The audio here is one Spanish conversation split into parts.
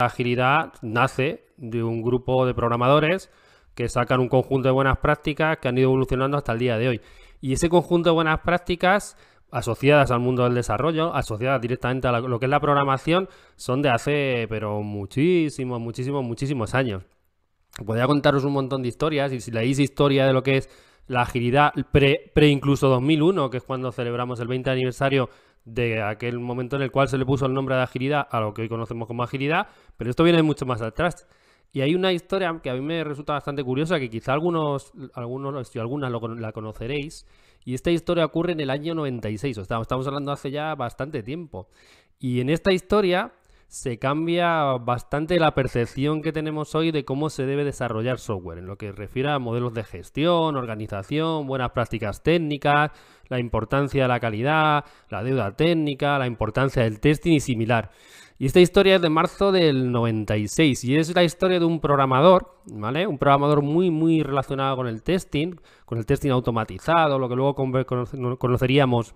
La agilidad nace de un grupo de programadores que sacan un conjunto de buenas prácticas que han ido evolucionando hasta el día de hoy. Y ese conjunto de buenas prácticas asociadas al mundo del desarrollo, asociadas directamente a lo que es la programación, son de hace, pero muchísimos, muchísimos, muchísimos años. Podría contaros un montón de historias y si leéis historia de lo que es la agilidad pre, pre incluso 2001, que es cuando celebramos el 20 aniversario de aquel momento en el cual se le puso el nombre de agilidad a lo que hoy conocemos como agilidad, pero esto viene mucho más atrás. Y hay una historia que a mí me resulta bastante curiosa, que quizá algunos, algunos y algunas la conoceréis, y esta historia ocurre en el año 96, o estamos, estamos hablando hace ya bastante tiempo. Y en esta historia se cambia bastante la percepción que tenemos hoy de cómo se debe desarrollar software, en lo que refiere a modelos de gestión, organización, buenas prácticas técnicas, la importancia de la calidad, la deuda técnica, la importancia del testing y similar. Y esta historia es de marzo del 96 y es la historia de un programador, ¿vale? Un programador muy, muy relacionado con el testing, con el testing automatizado, lo que luego conoceríamos,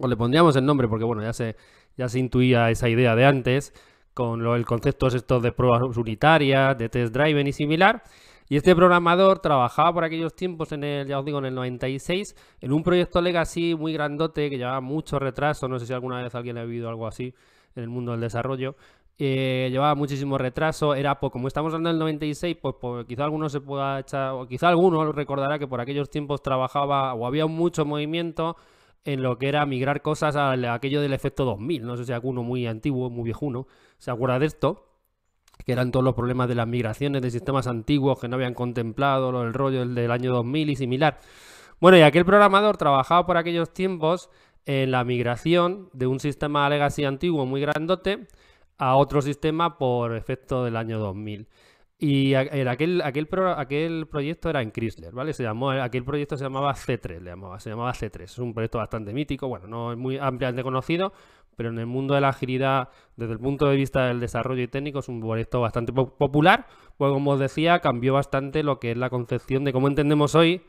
o le pondríamos el nombre porque, bueno, ya se ya se intuía esa idea de antes, con lo, el concepto estos de pruebas unitarias, de test driven y similar. Y este programador trabajaba por aquellos tiempos, en el, ya os digo, en el 96, en un proyecto legacy muy grandote que llevaba mucho retraso. No sé si alguna vez alguien ha vivido algo así en el mundo del desarrollo. Eh, llevaba muchísimo retraso, era pues, como estamos hablando del 96, pues, pues, quizá alguno se pueda echar, o quizá alguno recordará que por aquellos tiempos trabajaba o había mucho movimiento en lo que era migrar cosas a aquello del efecto 2000. No sé si alguno muy antiguo, muy viejuno, se acuerda de esto, que eran todos los problemas de las migraciones de sistemas antiguos que no habían contemplado, el rollo del año 2000 y similar. Bueno, y aquel programador trabajaba por aquellos tiempos en la migración de un sistema legacy antiguo muy grandote a otro sistema por efecto del año 2000. Y aquel, aquel, aquel proyecto era en Chrysler, ¿vale? Se llamó, aquel proyecto se llamaba C3, le llamaba, se llamaba C3. Es un proyecto bastante mítico, bueno, no es muy ampliamente conocido, pero en el mundo de la agilidad, desde el punto de vista del desarrollo y técnico, es un proyecto bastante popular. Pues como os decía, cambió bastante lo que es la concepción de cómo entendemos hoy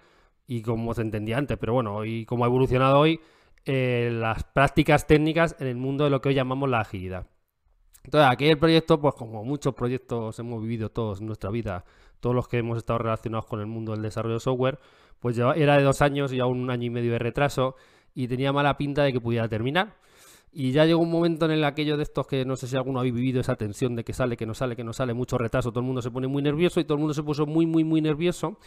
y cómo se entendía antes, pero bueno, y cómo ha evolucionado hoy eh, las prácticas técnicas en el mundo de lo que hoy llamamos la agilidad. Entonces, aquí el proyecto, pues como muchos proyectos hemos vivido todos en nuestra vida, todos los que hemos estado relacionados con el mundo del desarrollo de software, pues era de dos años y aún un año y medio de retraso y tenía mala pinta de que pudiera terminar. Y ya llegó un momento en el aquello de estos que no sé si alguno habéis vivido esa tensión de que sale, que no sale, que no sale, mucho retraso, todo el mundo se pone muy nervioso y todo el mundo se puso muy, muy, muy nervioso.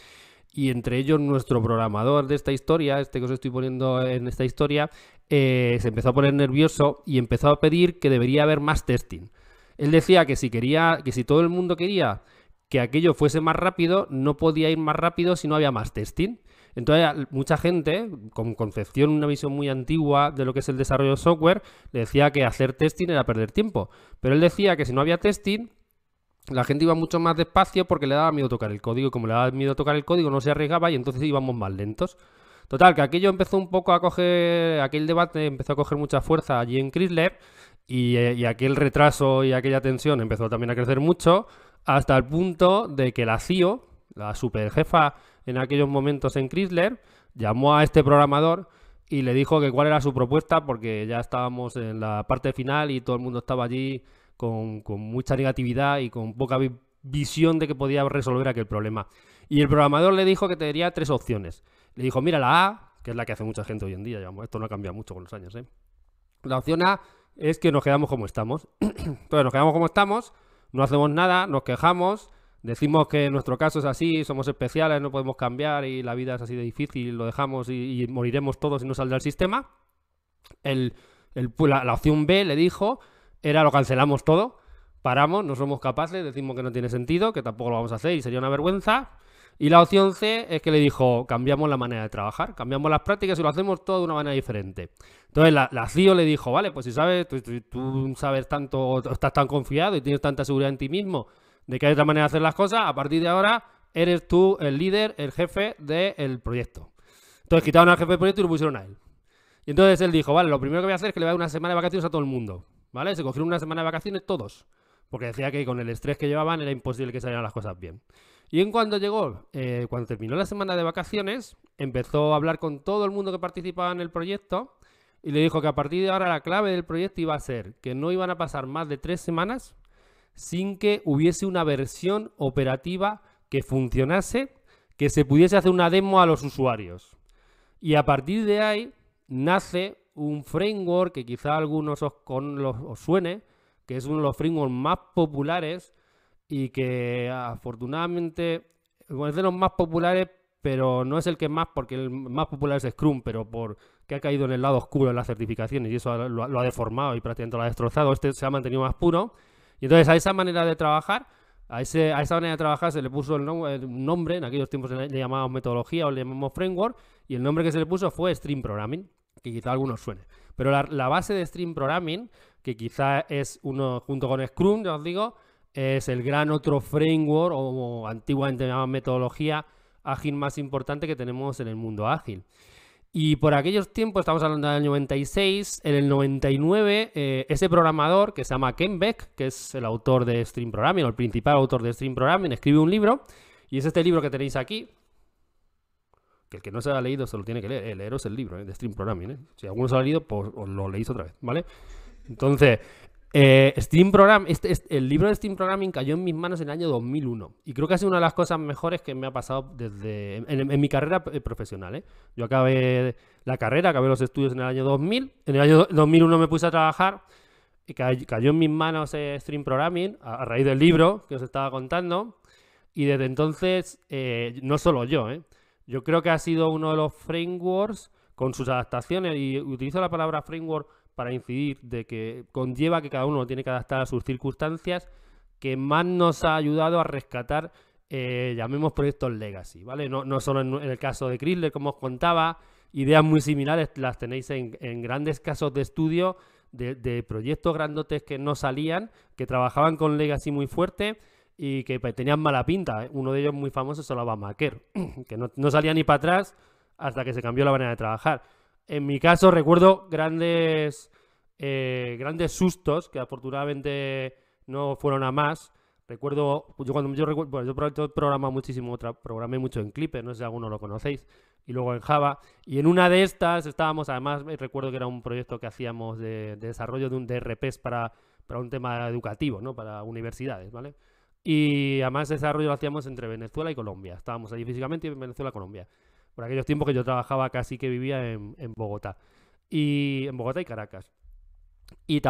Y entre ellos nuestro programador de esta historia, este que os estoy poniendo en esta historia, eh, se empezó a poner nervioso y empezó a pedir que debería haber más testing. Él decía que si quería, que si todo el mundo quería que aquello fuese más rápido, no podía ir más rápido si no había más testing. Entonces, mucha gente, con concepción, una visión muy antigua de lo que es el desarrollo de software, le decía que hacer testing era perder tiempo. Pero él decía que si no había testing, la gente iba mucho más despacio porque le daba miedo tocar el código. Como le daba miedo tocar el código, no se arriesgaba y entonces íbamos más lentos. Total, que aquello empezó un poco a coger, aquel debate empezó a coger mucha fuerza allí en Chrysler y, eh, y aquel retraso y aquella tensión empezó también a crecer mucho hasta el punto de que la CIO, la superjefa en aquellos momentos en Chrysler, llamó a este programador y le dijo que cuál era su propuesta porque ya estábamos en la parte final y todo el mundo estaba allí con, mucha negatividad y con poca visión de que podía resolver aquel problema. Y el programador le dijo que tendría tres opciones. Le dijo, mira, la A, que es la que hace mucha gente hoy en día, digamos, esto no ha cambiado mucho con los años, ¿eh? La opción A es que nos quedamos como estamos. Entonces nos quedamos como estamos, no hacemos nada, nos quejamos, decimos que nuestro caso es así, somos especiales, no podemos cambiar y la vida es así de difícil, lo dejamos y, moriremos todos y no saldrá el sistema. El, la, la opción B le dijo, era lo cancelamos todo, paramos, no somos capaces, decimos que no tiene sentido, que tampoco lo vamos a hacer y sería una vergüenza. Y la opción C es que le dijo, cambiamos la manera de trabajar, cambiamos las prácticas y lo hacemos todo de una manera diferente. Entonces la, CIO le dijo, vale, pues si sabes, tú, sabes tanto, estás tan confiado y tienes tanta seguridad en ti mismo de que hay otra manera de hacer las cosas, a partir de ahora eres tú el líder, el jefe del proyecto. Entonces quitaron al jefe del proyecto y lo pusieron a él. Y entonces él dijo, vale, lo primero que voy a hacer es que le voy a dar una semana de vacaciones a todo el mundo. Se cogieron una semana de vacaciones todos. Porque decía que con el estrés que llevaban era imposible que salieran las cosas bien. Y en cuanto llegó, eh, cuando terminó la semana de vacaciones, empezó a hablar con todo el mundo que participaba en el proyecto y le dijo que a partir de ahora la clave del proyecto iba a ser que no iban a pasar más de tres semanas sin que hubiese una versión operativa que funcionase, que se pudiese hacer una demo a los usuarios. Y a partir de ahí nace un framework que quizá algunos os, con os suene, que es uno de los frameworks más populares y que afortunadamente es de los más populares, pero no es el que más, porque el más popular es Scrum, pero porque ha caído en el lado oscuro de las certificaciones y eso lo, ha deformado y prácticamente lo ha destrozado. Este se ha mantenido más puro. Y entonces a esa manera de trabajar, a, ese, a esa manera de trabajar se le puso el, nombre, en aquellos tiempos le llamábamos metodología o le llamamos framework, y el nombre que se le puso fue Stream Programming, que quizá algunos suene. Pero la, base de Stream Programming, que quizá es uno junto con Scrum, ya os digo, es el gran otro framework o, antiguamente llamado metodología ágil más importante que tenemos en el mundo ágil. Y por aquellos tiempos, estamos hablando del año 96, en el 99, eh, ese programador que se llama Ken Beck, que es el autor de Stream Programming, o el principal autor de Stream Programming, escribe un libro, y es este libro que tenéis aquí, el que no se ha leído se lo tiene que leer, el leeros el libro eh, de Stream Programming. Eh. Si alguno se lo ha leído, pues os lo leéis otra vez, ¿vale? Entonces, eh, Steam este, este, el libro de Steam Programming cayó en mis manos en el año 2001 y creo que ha sido una de las cosas mejores que me ha pasado desde en, mi carrera eh, profesional. ¿eh? Yo acabé la carrera, acabé los estudios en el año 2000, en el año 2001 me puse a trabajar y cayó, en mis manos Stream Programming a, raíz del libro que os estaba contando y desde entonces, no solo yo, yo creo que ha sido uno de los frameworks con sus adaptaciones y utilizo la palabra framework para incidir de que conlleva que cada uno tiene que adaptar a sus circunstancias, que más nos ha ayudado a rescatar, eh, llamemos proyectos legacy, ¿vale? No, no solo en, el caso de Chrysler, como os contaba, ideas muy similares las tenéis en, grandes casos de estudio de, proyectos grandotes que no salían, que trabajaban con legacy muy fuerte y que pues, tenían mala pinta. Uno de ellos muy famoso es Solava Maquer, que no, no salía ni para atrás hasta que se cambió la manera de trabajar. En mi caso recuerdo grandes, eh, grandes sustos que afortunadamente no fueron a más. Recuerdo, yo cuando yo bueno, yo programa muchísimo, programé mucho en Clipper, no sé si alguno lo conocéis, y luego en Java. Y en una de estas estábamos, además recuerdo que era un proyecto que hacíamos de, desarrollo de un DRPs para, para un tema educativo, ¿no? Para universidades, ¿vale? Y además ese desarrollo lo hacíamos entre Venezuela y Colombia. Estábamos allí físicamente en Venezuela Colombia por aquellos tiempos que yo trabajaba casi que vivía en, Bogotá. Y en Bogotá y Caracas. Y,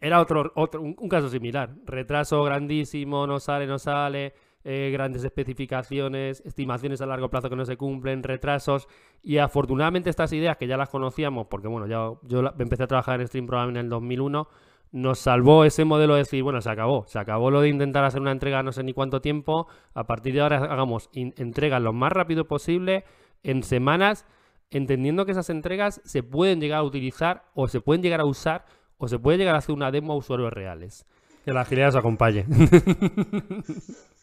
era otro, otro un, caso similar. Retraso grandísimo, no sale, no sale. Eh, grandes especificaciones, estimaciones a largo plazo que no se cumplen, retrasos. Y afortunadamente estas ideas que ya las conocíamos, porque bueno, ya yo empecé a trabajar en Stream Programming en el 2001, nos salvó ese modelo de decir, bueno, se acabó, se acabó lo de intentar hacer una entrega no sé ni cuánto tiempo, a partir de ahora hagamos entregas lo más rápido posible, en semanas, entendiendo que esas entregas se pueden llegar a utilizar o se pueden llegar a usar o se puede llegar a hacer una demo a usuarios reales. Que la agilidad os acompañe.